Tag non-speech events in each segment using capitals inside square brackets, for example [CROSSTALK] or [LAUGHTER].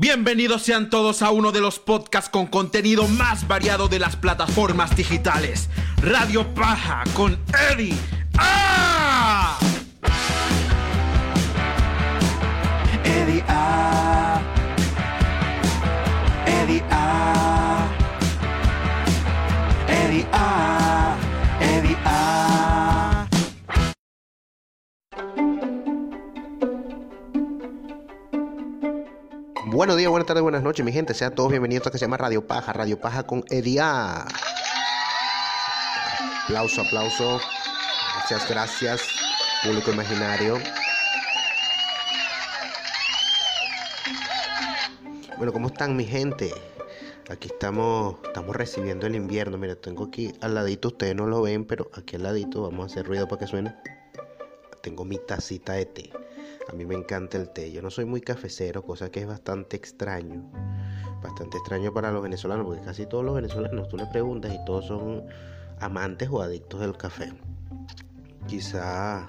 Bienvenidos sean todos a uno de los podcasts con contenido más variado de las plataformas digitales. Radio Paja con Eddie. ¡Ah! Buenos días, buenas tardes, buenas noches, mi gente. Sean todos bienvenidos a que se llama Radio Paja, Radio Paja con Edia. Aplauso, aplauso. Gracias, gracias, público imaginario. Bueno, ¿cómo están, mi gente? Aquí estamos, estamos recibiendo el invierno. Mira, tengo aquí al ladito, ustedes no lo ven, pero aquí al ladito, vamos a hacer ruido para que suene. Tengo mi tacita de té. A mí me encanta el té. Yo no soy muy cafecero, cosa que es bastante extraño. Bastante extraño para los venezolanos, porque casi todos los venezolanos tú le preguntas y todos son amantes o adictos del café. Quizá,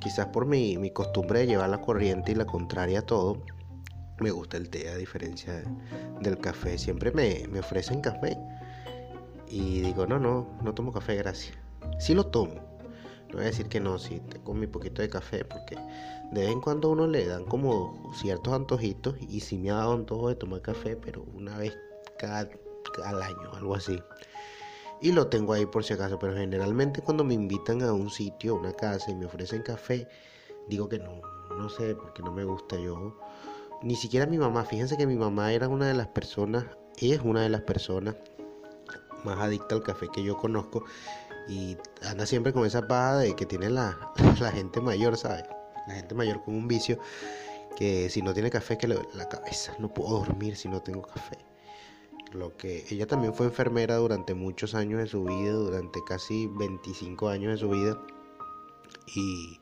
quizás por mi, mi costumbre de llevar la corriente y la contraria a todo, me gusta el té a diferencia de- del café. Siempre me, me ofrecen café y digo, no, no, no tomo café, gracias. Sí lo tomo. No voy a decir que no, sí, tengo mi poquito de café porque de vez en cuando a uno le dan como ciertos antojitos y sí me ha dado antojo de tomar café, pero una vez cada, al año, algo así. Y lo tengo ahí por si acaso, pero generalmente cuando me invitan a un sitio, a una casa y me ofrecen café, digo que no, no sé, porque no me gusta yo. Ni siquiera mi mamá, fíjense que mi mamá era una de las personas, es una de las personas más adicta al café que yo conozco y anda siempre con esa paja de que tiene la, [LAUGHS] la gente mayor, ¿sabes? La gente mayor con un vicio que si no tiene café que le duele la cabeza, no puedo dormir si no tengo café. Lo que ella también fue enfermera durante muchos años de su vida, durante casi 25 años de su vida. Y,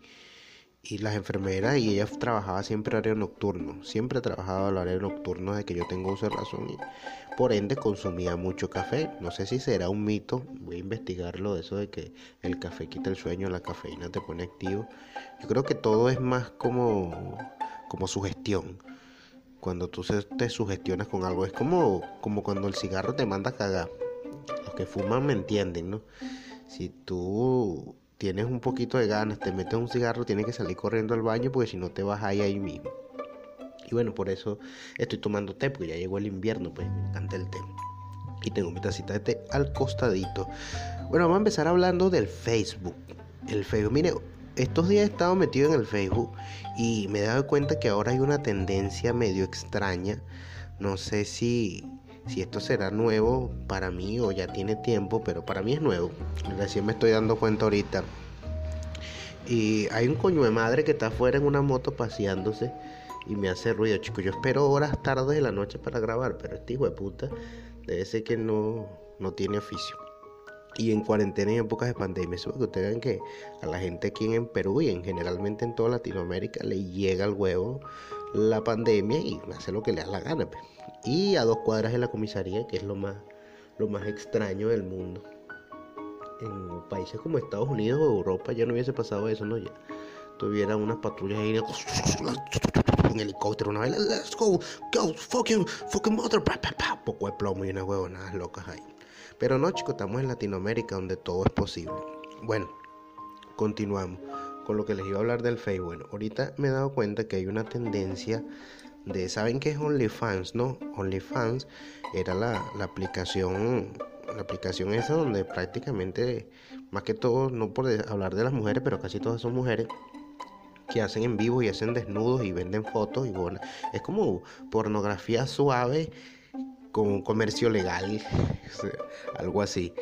y las enfermeras y ella trabajaba siempre horario nocturno, siempre ha trabajado al horario nocturno desde que yo tengo uso de razón y por ende consumía mucho café. No sé si será un mito, voy a investigarlo, eso de que el café quita el sueño, la cafeína te pone activo. Yo creo que todo es más como, como sugestión. Cuando tú te sugestionas con algo, es como, como cuando el cigarro te manda a cagar. Los que fuman me entienden, ¿no? Si tú tienes un poquito de ganas, te metes un cigarro, tienes que salir corriendo al baño porque si no te vas ahí ahí mismo. Y bueno, por eso estoy tomando té, porque ya llegó el invierno, pues me encanta el té. Y tengo mi tacita de té al costadito. Bueno, vamos a empezar hablando del Facebook. El Facebook, mire, estos días he estado metido en el Facebook y me he dado cuenta que ahora hay una tendencia medio extraña. No sé si, si esto será nuevo para mí o ya tiene tiempo, pero para mí es nuevo. Recién me estoy dando cuenta ahorita. Y hay un coño de madre que está afuera en una moto paseándose y me hace ruido, chicos. Yo espero horas tardes de la noche para grabar, pero este hijo de puta debe ser que no, no tiene oficio. Y en cuarentena y en épocas de pandemia, eso que ustedes vean que a la gente aquí en Perú y en generalmente en toda Latinoamérica le llega al huevo la pandemia y hace lo que le da la gana. pues. Y a dos cuadras de la comisaría, que es lo más, lo más extraño del mundo. En países como Estados Unidos o Europa ya no hubiese pasado eso, ¿no? Ya tuviera unas patrullas ahí un helicóptero, una vez, let's go, go, fucking, fucking mother, pa, pa, pa, poco de plomo y unas huevonadas locas ahí. Pero no, chicos, estamos en Latinoamérica donde todo es posible. Bueno, continuamos con lo que les iba a hablar del Facebook. Bueno, ahorita me he dado cuenta que hay una tendencia de, ¿saben qué es OnlyFans, no? OnlyFans era la, aplicación, la aplicación esa donde prácticamente, más que todo, no por hablar de las mujeres, pero casi todas son mujeres que hacen en vivo y hacen desnudos y venden fotos y bueno, es como pornografía suave con comercio legal, [LAUGHS] algo así.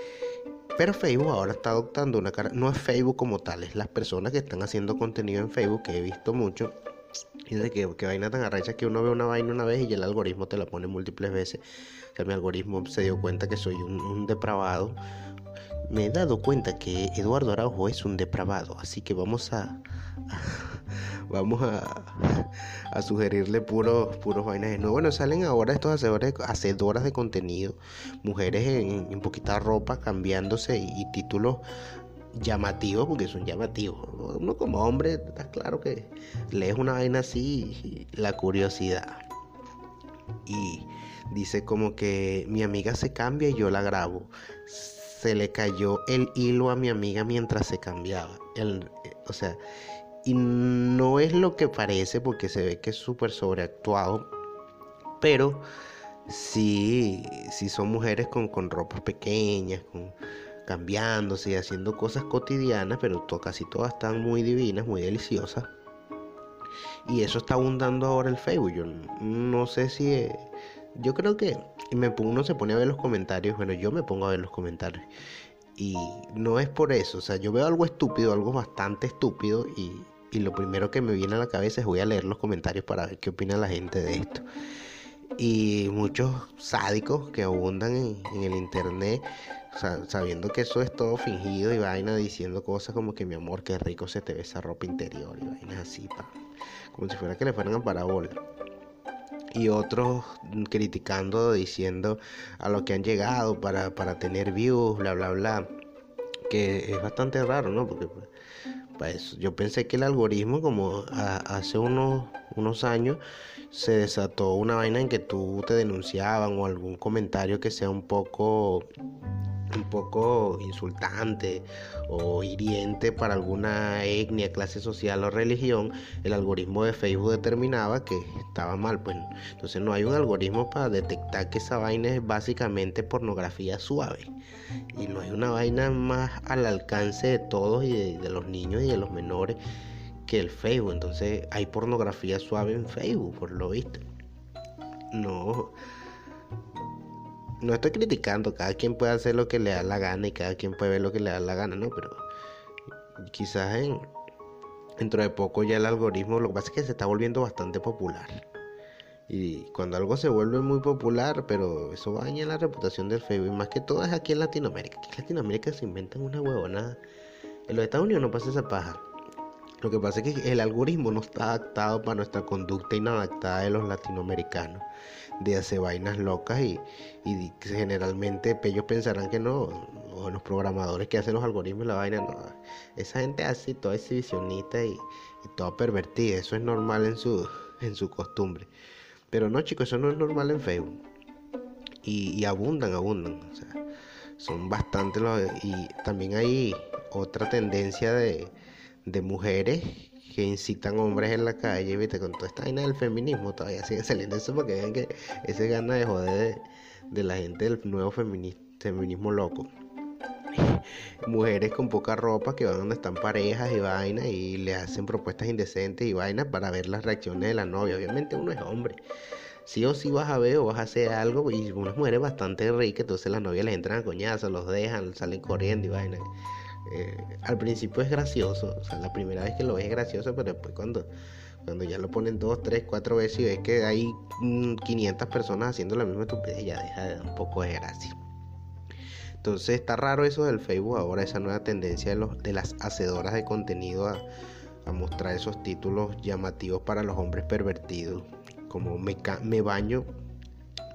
Pero Facebook ahora está adoptando una cara, no es Facebook como tal, es las personas que están haciendo contenido en Facebook que he visto mucho. Y de que, que vaina tan arrecha que uno ve una vaina una vez y el algoritmo te la pone múltiples veces. O sea, mi algoritmo se dio cuenta que soy un, un depravado. Me he dado cuenta que Eduardo Araujo es un depravado, así que vamos a, [LAUGHS] vamos a, sugerirle puros puros vainas de nuevo. Bueno, salen ahora estos hacedores, hacedoras de contenido, mujeres en, en poquita ropa cambiándose y, y títulos llamativos porque son llamativos. Uno como hombre, está claro que lees una vaina así y la curiosidad. y dice como que mi amiga se cambia y yo la grabo. Se le cayó el hilo a mi amiga mientras se cambiaba. Eh, o sea, y no es lo que parece porque se ve que es súper sobreactuado, pero sí, sí son mujeres con, con ropas pequeñas, con, cambiándose y haciendo cosas cotidianas, pero casi todas están muy divinas, muy deliciosas. Y eso está abundando ahora el Facebook. Yo no sé si... Eh, yo creo que me, uno se pone a ver los comentarios. Bueno, yo me pongo a ver los comentarios. Y no es por eso. O sea, yo veo algo estúpido, algo bastante estúpido. Y, y lo primero que me viene a la cabeza es voy a leer los comentarios para ver qué opina la gente de esto. Y muchos sádicos que abundan en el internet sabiendo que eso es todo fingido y vaina diciendo cosas como que mi amor, qué rico se te ve esa ropa interior y vainas así, como si fuera que le fueran a parabola. Y otros criticando, diciendo a lo que han llegado para, para tener views, bla, bla, bla. Que es bastante raro, ¿no? Porque pues, yo pensé que el algoritmo, como hace unos, unos años, se desató una vaina en que tú te denunciaban o algún comentario que sea un poco un poco insultante o hiriente para alguna etnia, clase social o religión, el algoritmo de Facebook determinaba que estaba mal. Pues entonces no hay un algoritmo para detectar que esa vaina es básicamente pornografía suave. Y no hay una vaina más al alcance de todos y de los niños y de los menores que el Facebook. Entonces hay pornografía suave en Facebook, por lo visto. No no estoy criticando, cada quien puede hacer lo que le da la gana y cada quien puede ver lo que le da la gana, ¿no? Pero quizás en, dentro de poco ya el algoritmo, lo que pasa es que se está volviendo bastante popular. Y cuando algo se vuelve muy popular, pero eso daña la reputación del Facebook, más que todo es aquí en Latinoamérica. Aquí en Latinoamérica se inventan una huevonada. En los Estados Unidos no pasa esa paja. Lo que pasa es que el algoritmo no está adaptado para nuestra conducta inadaptada de los latinoamericanos de hacer vainas locas y, generalmente ellos pensarán que no, o los programadores que hacen los algoritmos la vaina, no, esa gente así, toda exhibicionista y, y toda pervertida, eso es normal en su, en su costumbre. Pero no chicos, eso no es normal en Facebook. Y, abundan, abundan. O sea, son bastante los... Y también hay otra tendencia de, de mujeres que incitan hombres en la calle, viste, con toda esta vaina del feminismo, todavía sigue saliendo eso porque ven que ese gana de joder de, la gente del nuevo feminismo loco. [LAUGHS] Mujeres con poca ropa que van donde están parejas y vainas y le hacen propuestas indecentes y vainas para ver las reacciones de la novia. Obviamente uno es hombre. Sí o sí vas a ver o vas a hacer algo y unas mujeres bastante ricas, entonces las novias les entran a coñazos, los dejan, salen corriendo y vainas. Eh, al principio es gracioso, o sea, la primera vez que lo ves es gracioso, pero después cuando, cuando ya lo ponen dos, tres, cuatro veces y ves que hay 500 mm, personas haciendo la misma estupidez, ya deja de dar un poco de gracia. Entonces está raro eso del Facebook ahora, esa nueva tendencia de, los, de las hacedoras de contenido a, a mostrar esos títulos llamativos para los hombres pervertidos, como me, me baño,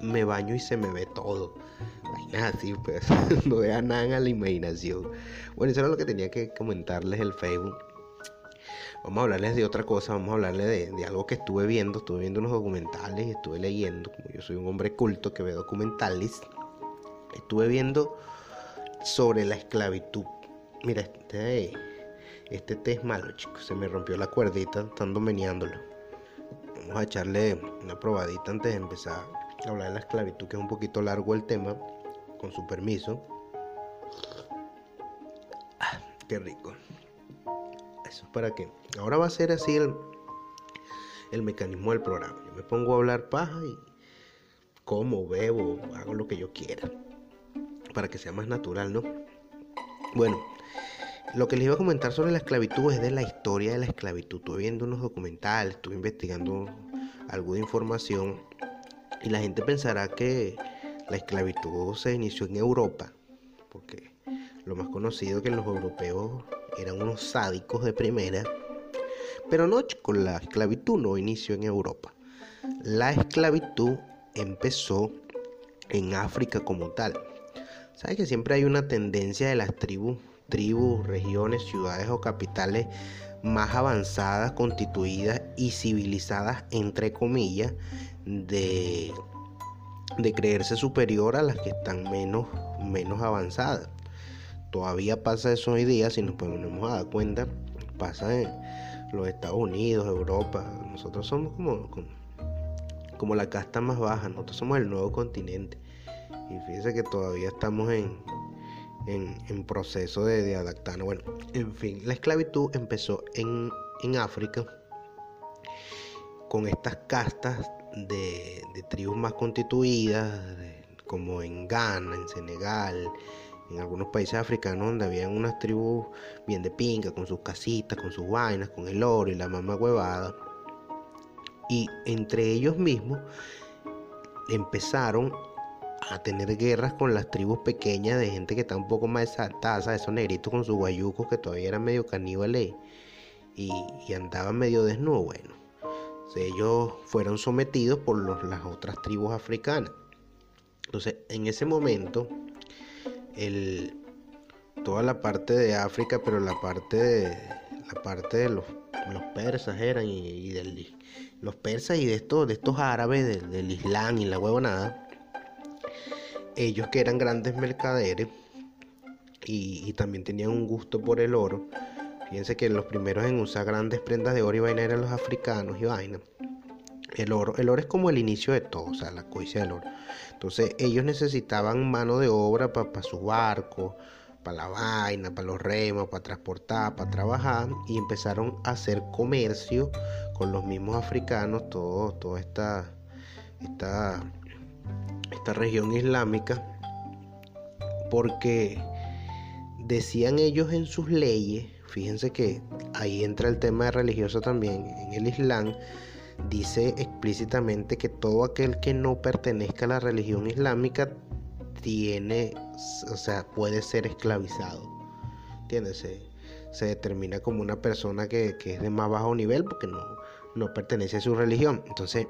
me baño y se me ve todo Vainas así, pues, [LAUGHS] no deja nada a la imaginación. Bueno, eso era lo que tenía que comentarles el Facebook. Vamos a hablarles de otra cosa, vamos a hablarles de, algo que estuve viendo. Estuve viendo unos documentales, estuve leyendo. Como yo soy un hombre culto que ve documentales, estuve viendo sobre la esclavitud. Mira, este, este té es malo, chicos. Se me rompió la cuerdita estando meneándolo. Vamos a echarle una probadita antes de empezar hablar de la esclavitud, que es un poquito largo el tema, con su permiso. Ah, qué rico. Eso es para que. Ahora va a ser así el, el mecanismo del programa. Yo me pongo a hablar paja y como, bebo, hago lo que yo quiera. Para que sea más natural, ¿no? Bueno, lo que les iba a comentar sobre la esclavitud es de la historia de la esclavitud. Estuve viendo unos documentales, estuve investigando algo de información y la gente pensará que la esclavitud se inició en Europa, porque lo más conocido que los europeos eran unos sádicos de primera. Pero no, chicos, la esclavitud no inició en Europa. La esclavitud empezó en África como tal. ¿Sabes que siempre hay una tendencia de las tribus, tribus, regiones, ciudades o capitales más avanzadas, constituidas y civilizadas, entre comillas, de, de creerse superior a las que están menos, menos avanzadas. Todavía pasa eso hoy día, si nos ponemos a dar cuenta, pasa en los Estados Unidos, Europa. Nosotros somos como, como, como la casta más baja, nosotros somos el nuevo continente. Y fíjense que todavía estamos en, en, proceso de, de. Bueno, en fin, la esclavitud empezó en, en África con estas castas de, tribus más constituidas, como en Ghana, en Senegal, en algunos países africanos donde habían unas tribus bien de pinga, con sus casitas, con sus vainas, con el oro y la mamá huevada. Y entre ellos mismos empezaron a tener guerras con las tribus pequeñas de gente que está un poco más desatada, esos negritos con sus guayucos que todavía eran medio caníbales y, y andaban medio desnudos. Bueno, ellos fueron sometidos por las otras tribus africanas. Entonces, en ese momento, toda la parte de África, pero la parte de, la parte de los, persas eran y, y los persas y de estos, de estos árabes del, del Islam y la huevonada ellos que eran grandes mercaderes y, también tenían un gusto por el oro. Fíjense que los primeros en usar grandes prendas de oro y vaina eran los africanos y vaina. El oro, el oro es como el inicio de todo, o sea, la codicia del oro. Entonces ellos necesitaban mano de obra para pa sus barcos, para la vaina, para los remos, para transportar, para trabajar y empezaron a hacer comercio con los mismos africanos, todo, toda esta, esta esta región islámica porque decían ellos en sus leyes, fíjense que ahí entra el tema religioso también, en el Islam dice explícitamente que todo aquel que no pertenezca a la religión islámica tiene, o sea, puede ser esclavizado. ¿Entiendes? Se, determina como una persona que, que, es de más bajo nivel porque no, no pertenece a su religión. Entonces,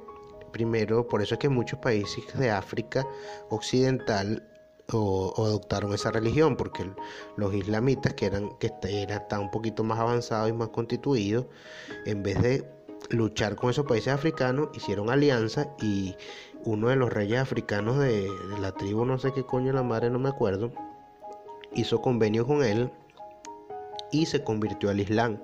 primero, por eso es que muchos países de África Occidental adoptaron esa religión, porque los islamitas que eran que eran tan un poquito más avanzados y más constituidos, en vez de luchar con esos países africanos, hicieron alianza y uno de los reyes africanos de, de la tribu, no sé qué coño la madre, no me acuerdo, hizo convenio con él y se convirtió al Islam.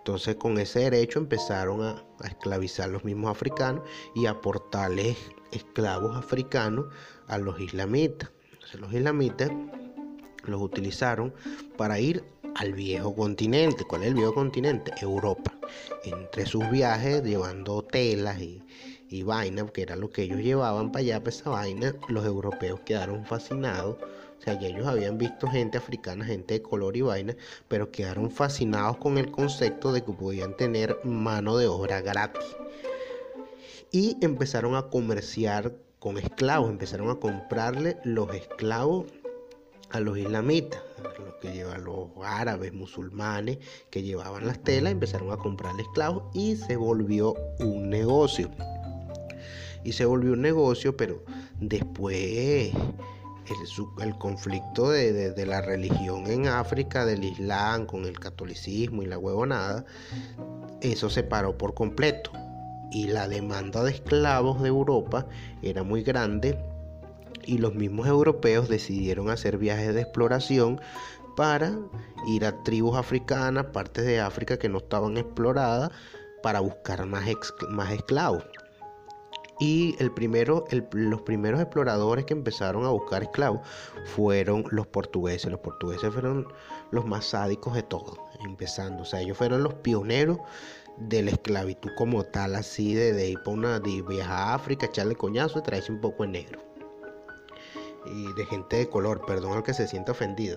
Entonces con ese derecho empezaron a, a, esclavizar los mismos africanos y a aportarles esclavos africanos a los islamitas. Entonces los islamitas los utilizaron para ir al viejo continente. ¿Cuál es el viejo continente? Europa. Entre sus viajes llevando telas y, y vainas, que era lo que ellos llevaban para allá, para esa vaina, los europeos quedaron fascinados o sea, ya ellos habían visto gente africana, gente de color y vaina, pero quedaron fascinados con el concepto de que podían tener mano de obra gratis. Y empezaron a comerciar con esclavos, empezaron a comprarle los esclavos a los islamitas, a los que llevan los árabes, musulmanes, que llevaban las telas, empezaron a comprarle esclavos y se volvió un negocio. Y se volvió un negocio, pero después el, conflicto de, la religión en África, del Islam, con el catolicismo y la huevonada, eso se paró por completo. Y la demanda de esclavos de Europa era muy grande y los mismos europeos decidieron hacer viajes de exploración para ir a tribus africanas, partes de África que no estaban exploradas, para buscar más esclavos. Y el primero, los primeros exploradores que empezaron a buscar esclavos fueron los portugueses. Los portugueses fueron los más sádicos de todos, empezando. O sea, ellos fueron los pioneros de la esclavitud como tal, así de, de ir para una, de viajar a África, echarle coñazo y traerse un poco de negro. Y de gente de color, perdón al que se sienta ofendido.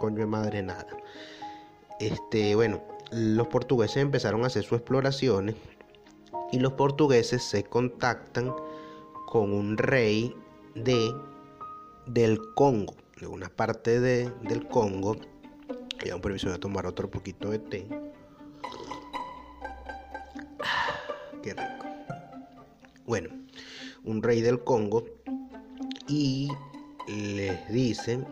Coño de madre nada. Este, bueno, los portugueses empezaron a hacer sus exploraciones y los portugueses se contactan con un rey de del Congo, de una parte de, del Congo. Ya un permiso de tomar otro poquito de té. Ah, qué rico. Bueno, un rey del Congo y les dicen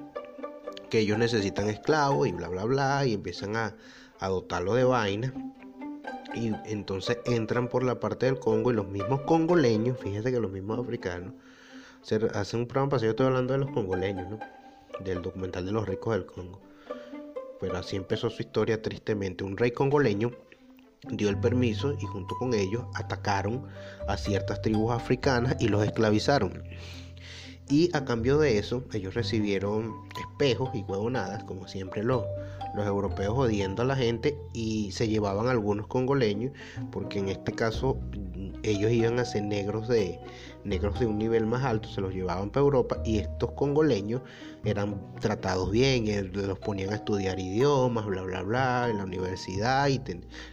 que ellos necesitan esclavos y bla bla bla y empiezan a, a dotarlo de vaina y entonces entran por la parte del Congo y los mismos congoleños, fíjense que los mismos africanos, hacer, hacer un programa yo estoy hablando de los congoleños, ¿no? Del documental de los ricos del Congo. Pero así empezó su historia tristemente. Un rey congoleño dio el permiso y junto con ellos atacaron a ciertas tribus africanas y los esclavizaron. Y a cambio de eso, ellos recibieron espejos y huevonadas, como siempre los, los europeos odiando a la gente, y se llevaban algunos congoleños, porque en este caso ellos iban a ser negros de, negros de un nivel más alto, se los llevaban para Europa, y estos congoleños eran tratados bien, eh, los ponían a estudiar idiomas, bla, bla, bla, en la universidad, y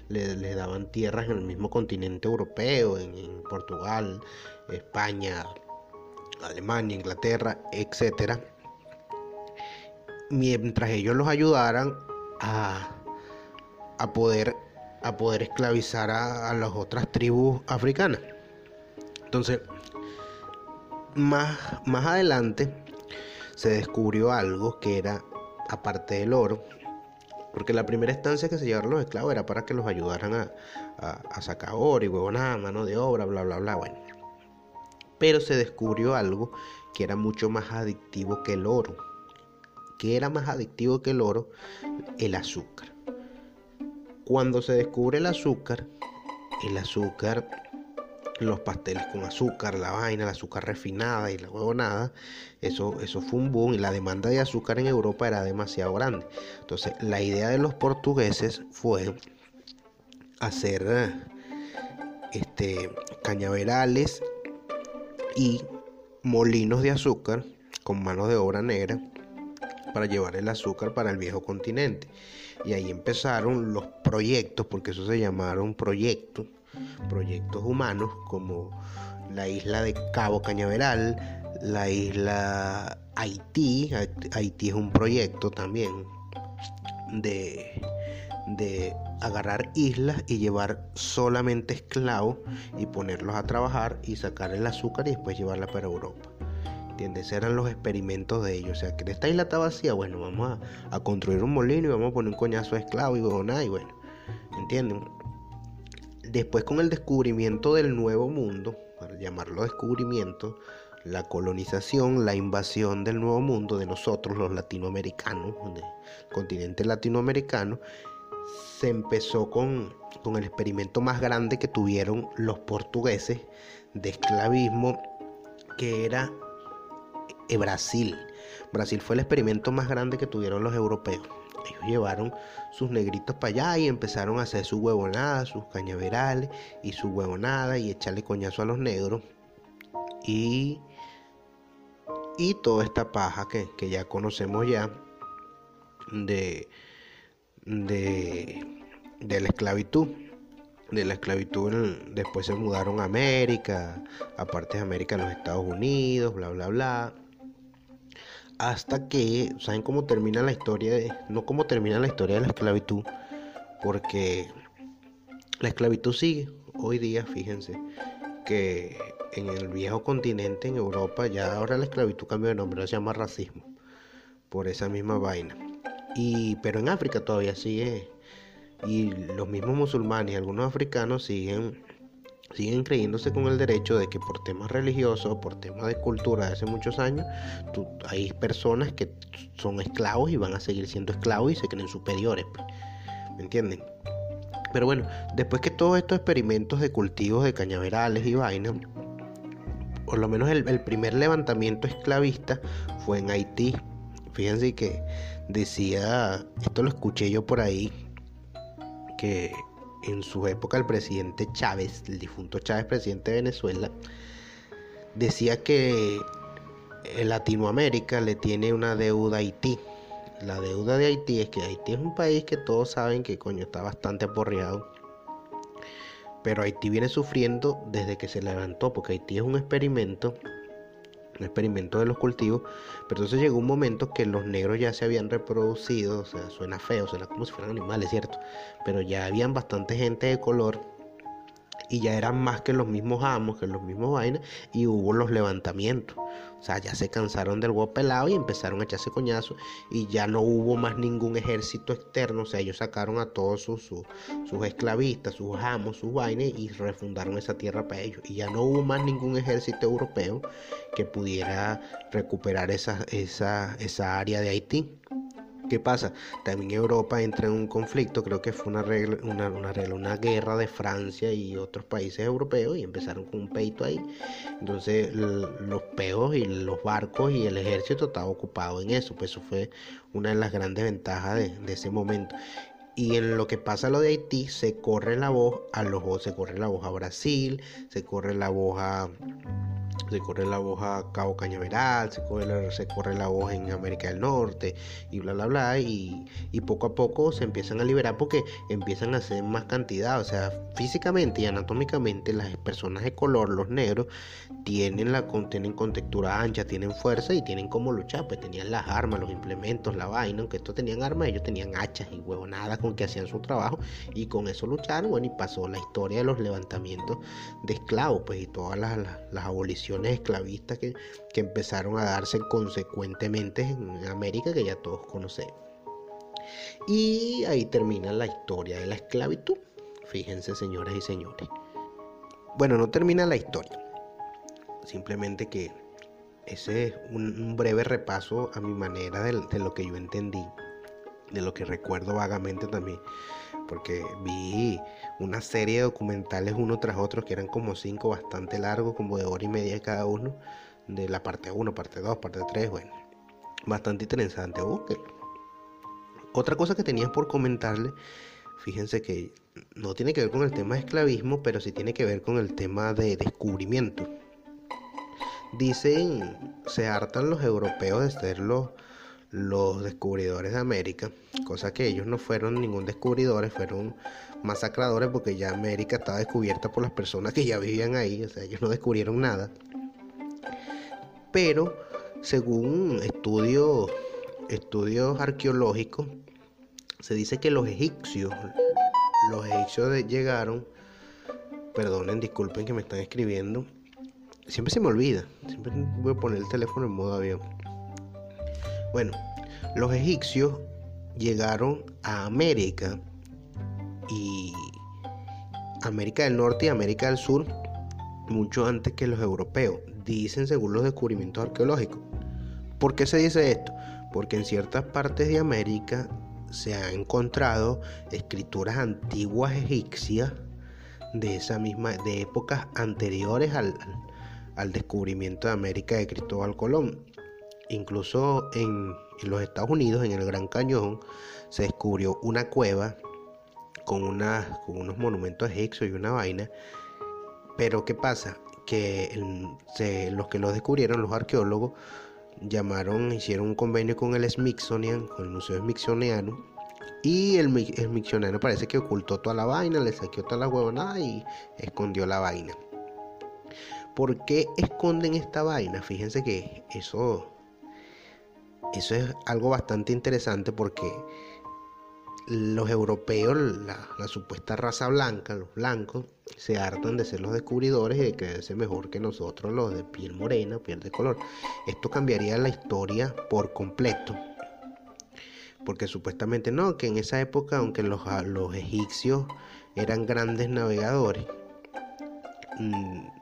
les daban tierras en el mismo continente europeo, en, en Portugal, España, Alemania, Inglaterra, etcétera, mientras ellos los ayudaran a, poder a poder esclavizar a, las otras tribus africanas. Entonces, más, más adelante se descubrió algo que era, aparte del oro, porque la primera estancia que se llevaron los esclavos era para que los ayudaran a sacar oro y huevonada, mano de obra, bla, bla, bla. Bueno, pero se descubrió algo que era mucho más adictivo que el oro. ¿Qué era más adictivo que el oro? El azúcar. Cuando se descubre el azúcar, el azúcar, los pasteles con azúcar, la vaina, el azúcar refinada y la huevonada, eso, eso fue un boom y la demanda de azúcar en Europa era demasiado grande. Entonces, la idea de los portugueses fue hacer este, cañaverales y molinos de azúcar con mano de obra negra para llevar el azúcar para el viejo continente. Y ahí empezaron los proyectos, porque eso se llamaron proyectos, proyectos humanos como la isla de Cabo Cañaveral, la isla Haití, Haití es un proyecto también de, de agarrar islas y llevar solamente esclavos y ponerlos a trabajar y sacar el azúcar y después llevarla para Europa. ¿Entiendes? Eran los experimentos de ellos. O sea, que esta isla está vacía, bueno, vamos a, construir un molino y vamos a poner un coñazo de esclavo y nada, y bueno, ¿entienden? Después con el descubrimiento del nuevo mundo, para llamarlo descubrimiento, la colonización, la invasión del nuevo mundo de nosotros, los latinoamericanos, del continente latinoamericano, se empezó con, con, el experimento más grande que tuvieron los portugueses de esclavismo, que era Brasil. Brasil fue el experimento más grande que tuvieron los europeos. Ellos llevaron sus negritos para allá y empezaron a hacer su huevonada, sus cañaverales y su huevonada y echarle coñazo a los negros. Y, y toda esta paja que, que ya conocemos ya de, de, de la esclavitud. De la esclavitud después se mudaron a América, a partes de América, a los Estados Unidos, bla, bla, bla hasta que, ¿saben cómo termina la historia? No cómo termina la historia de la esclavitud, porque la esclavitud sigue. Hoy día, fíjense, que en el viejo continente, en Europa, ya ahora la esclavitud cambió de nombre, se llama racismo, por esa misma vaina. Y, pero en África todavía sigue, y los mismos musulmanes y algunos africanos siguen siguen creyéndose con el derecho de que por temas religiosos, por temas de cultura de hace muchos años, hay personas que son esclavos y van a seguir siendo esclavos y se creen superiores. Pues. ¿Me entienden? Pero bueno, después que todos estos experimentos de cultivos de cañaverales y vainas, por lo menos el, el primer levantamiento esclavista fue en Haití. Fíjense que decía, esto lo escuché yo por ahí, que en su época el presidente Chávez, el difunto Chávez, presidente de Venezuela, decía que Latinoamérica le tiene una deuda a Haití. La deuda de Haití es que Haití es un país que todos saben que coño está bastante aporreado. Pero Haití viene sufriendo desde que se levantó, porque Haití es un experimento un experimento de los cultivos, pero entonces llegó un momento que los negros ya se habían reproducido, o sea, suena feo, suena como si fueran animales, ¿cierto? Pero ya habían bastante gente de color y ya eran más que los mismos amos, que los mismos vainas, y hubo los levantamientos. O sea, ya se cansaron del huevo pelado y empezaron a echarse coñazos y ya no hubo más ningún ejército externo. O sea, ellos sacaron a todos sus, sus, esclavistas, sus amos, sus vainas y refundaron esa tierra para ellos. Y ya no hubo más ningún ejército europeo que pudiera recuperar esa, esa, esa área de Haití. ¿Qué pasa? También Europa entra en un conflicto, creo que fue una una guerra de Francia y otros países europeos y empezaron con un peito ahí. Entonces los peos y los barcos y el ejército estaba ocupado en eso, pues eso fue una de las grandes ventajas de, de ese momento. Y en lo que pasa lo de Haití, se corre la voz a los se corre la voz a Brasil, se corre la voz a se corre la voz a Cabo Cañaveral, se corre, la, se corre la voz en América del Norte y bla, bla, bla. Y, y, poco a poco se empiezan a liberar porque empiezan a hacer más cantidad. O sea, físicamente y anatómicamente las personas de color, los negros, tienen, la, tienen contextura ancha, tienen fuerza y tienen como luchar. Pues tenían las armas, los implementos, la vaina. Aunque estos tenían armas, ellos tenían hachas y huevonadas con que hacían su trabajo y con eso lucharon. Bueno, y pasó la historia de los levantamientos de esclavos, pues y todas las, las, las aboliciones esclavistas que, que, empezaron a darse consecuentemente en América, que ya todos conocemos. Y ahí termina la historia de la esclavitud. Fíjense, señoras y señores. Bueno, no termina la historia. Simplemente que ese es un, breve repaso a mi manera de lo que yo entendí, de lo que recuerdo vagamente también porque vi una serie de documentales uno tras otro que eran como cinco bastante largos, como de hora y media cada uno, de la parte 1, parte 2, parte 3, bueno, bastante interesante, búsquenlo. Otra cosa que tenía por comentarle, fíjense que no tiene que ver con el tema de esclavismo, pero sí tiene que ver con el tema de descubrimiento. Dicen, se hartan los europeos de ser los los descubridores de América, cosa que ellos no fueron ningún descubridores, fueron masacradores porque ya América estaba descubierta por las personas que ya vivían ahí, o sea, ellos no descubrieron nada. Pero según estudios estudios arqueológicos se dice que los egipcios los egipcios llegaron perdonen, disculpen que me están escribiendo. Siempre se me olvida, siempre voy a poner el teléfono en modo avión bueno, los egipcios llegaron a América y América del Norte y América del Sur mucho antes que los europeos, dicen según los descubrimientos arqueológicos. ¿Por qué se dice esto? Porque en ciertas partes de América se han encontrado escrituras antiguas egipcias de esa misma, de épocas anteriores al, al descubrimiento de América de Cristóbal Colón. Incluso en, los Estados Unidos, en el Gran Cañón, se descubrió una cueva con, unos monumentos egipcios y una vaina. Pero ¿qué pasa? Que los que lo descubrieron, los arqueólogos, llamaron, hicieron un convenio con el Smithsonian, con el Museo Smithsoniano, y el, el Smithsoniano parece que ocultó toda la vaina, le saqueó toda la huevonada y escondió la vaina. ¿Por qué esconden esta vaina? Fíjense que eso eso es algo bastante interesante porque los europeos, la, supuesta raza blanca, los blancos, se hartan de ser los descubridores y de creerse mejor que nosotros, los de piel morena, piel de color. Esto cambiaría la historia por completo. Porque supuestamente no, que en esa época, aunque los, egipcios eran grandes navegadores,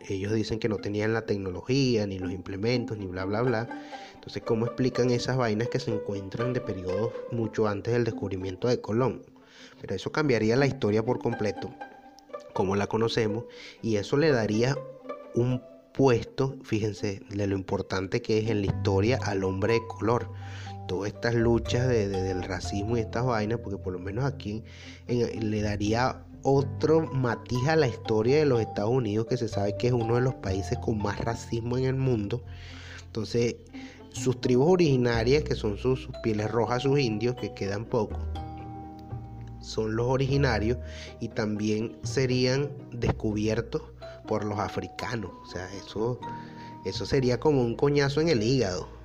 ellos dicen que no tenían la tecnología, ni los implementos, ni bla, bla, bla entonces, ¿cómo explican esas vainas que se encuentran de periodos mucho antes del descubrimiento de Colón? Pero eso cambiaría la historia por completo, como la conocemos, y eso le daría un puesto, fíjense, de lo importante que es en la historia al hombre de color. Todas estas luchas de, del racismo y estas vainas, porque por lo menos aquí le daría otro matiz a la historia de los Estados Unidos, que se sabe que es uno de los países con más racismo en el mundo. Entonces, sus tribus originarias, que son sus, pieles rojas, sus indios, que quedan pocos, son los originarios y también serían descubiertos por los africanos. O sea, eso, eso sería como un coñazo en el hígado.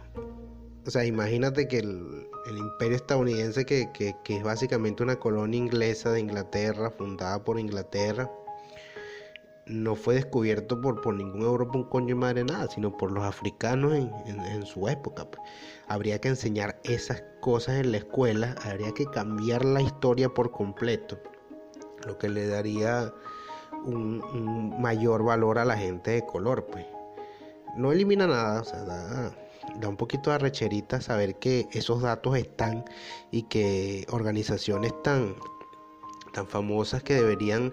O sea, imagínate que el, imperio estadounidense, que, que, es básicamente una colonia inglesa de Inglaterra, fundada por Inglaterra, no fue descubierto por, por ningún Europa, un coño de madre nada, sino por los africanos en, su época. pues. Habría que enseñar esas cosas en la escuela, habría que cambiar la historia por completo, lo que le daría un, un mayor valor a la gente de color, pues. No elimina nada, o sea, da, da un poquito de arrecherita saber que esos datos están y que organizaciones tan, tan famosas que deberían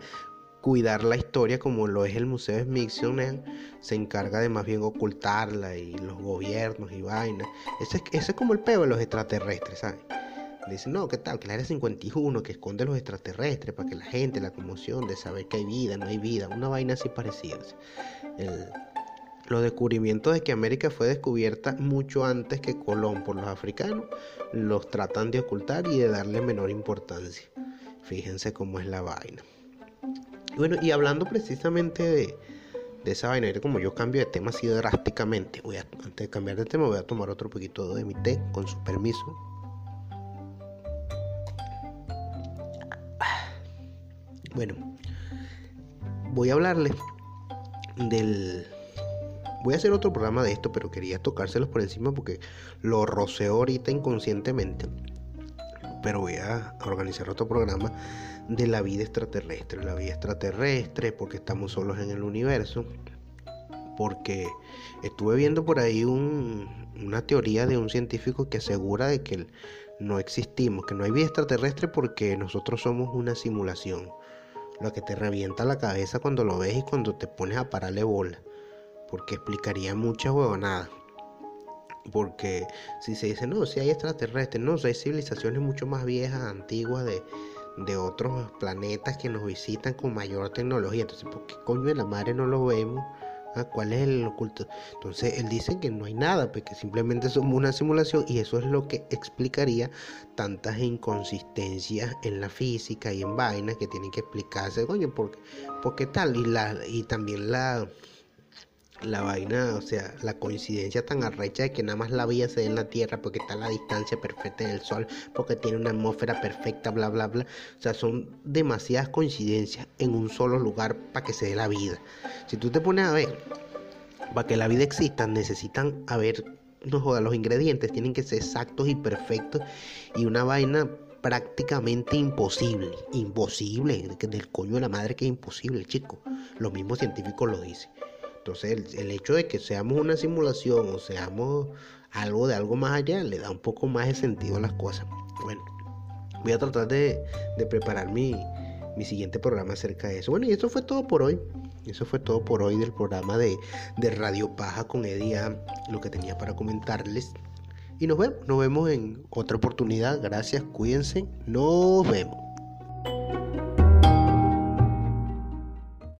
cuidar la historia como lo es el Museo Smithsonian se encarga de más bien ocultarla y los gobiernos y vainas. Ese, es- como el peo de los extraterrestres, ¿sabes? Dicen, no, ¿qué tal? Que el área 51 que esconde los extraterrestres para que la gente, la conmoción de saber que hay vida, no hay vida, una vaina así parecida. el- los descubrimientos de que América fue descubierta mucho antes que Colón por los africanos, los tratan de ocultar y de darle menor importancia. Fíjense cómo es la vaina. Bueno, y hablando precisamente de, esa vaina, como yo cambio de tema así drásticamente, voy a, antes de cambiar de tema voy a tomar otro poquito de mi té, con su permiso. Bueno, voy a hablarles del... Voy a hacer otro programa de esto, pero quería tocárselos por encima porque lo roceo ahorita inconscientemente. Pero voy a organizar otro programa de la vida extraterrestre. La vida extraterrestre, porque estamos solos en el universo. Porque estuve viendo por ahí un- una teoría de un científico que asegura de que no existimos, que no hay vida extraterrestre porque nosotros somos una simulación. Lo que te revienta la cabeza cuando lo ves y cuando te pones a pararle bola. Porque explicaría muchas huevonadas. Porque si se dice, no, si hay extraterrestres, no, si hay civilizaciones mucho más viejas, antiguas, de, de otros planetas que nos visitan con mayor tecnología. Entonces, ¿por qué coño de la madre no lo vemos? Ah, ¿Cuál es el oculto? Entonces, él dice que no hay nada, pues que simplemente somos una simulación y eso es lo que explicaría tantas inconsistencias en la física y en vainas que tienen que explicarse, coño, ¿por qué, por qué tal? Y, la, y también la, la vaina, o sea, la coincidencia tan arrecha de que nada más la vida se dé en la Tierra porque está a la distancia perfecta del Sol, porque tiene una atmósfera perfecta, bla, bla, bla. O sea, son demasiadas coincidencias en un solo lugar para que se dé la vida. Si tú te pones a ver, para que la vida exista necesitan haber, no joda, los ingredientes tienen que ser exactos y perfectos y una vaina prácticamente imposible, imposible, del coño de la madre que es imposible, chico. Los mismos científicos lo dicen. Entonces el, el hecho de que seamos una simulación o seamos algo de algo más allá le da un poco más de sentido a las cosas. Bueno, voy a tratar de, preparar mi, siguiente programa acerca de eso. Bueno, y eso fue todo por hoy. Eso fue todo por hoy del programa de, de Radio Paja con Eddie A, lo que tenía para comentarles. Y nos vemos, nos vemos en otra oportunidad. Gracias, cuídense, nos vemos.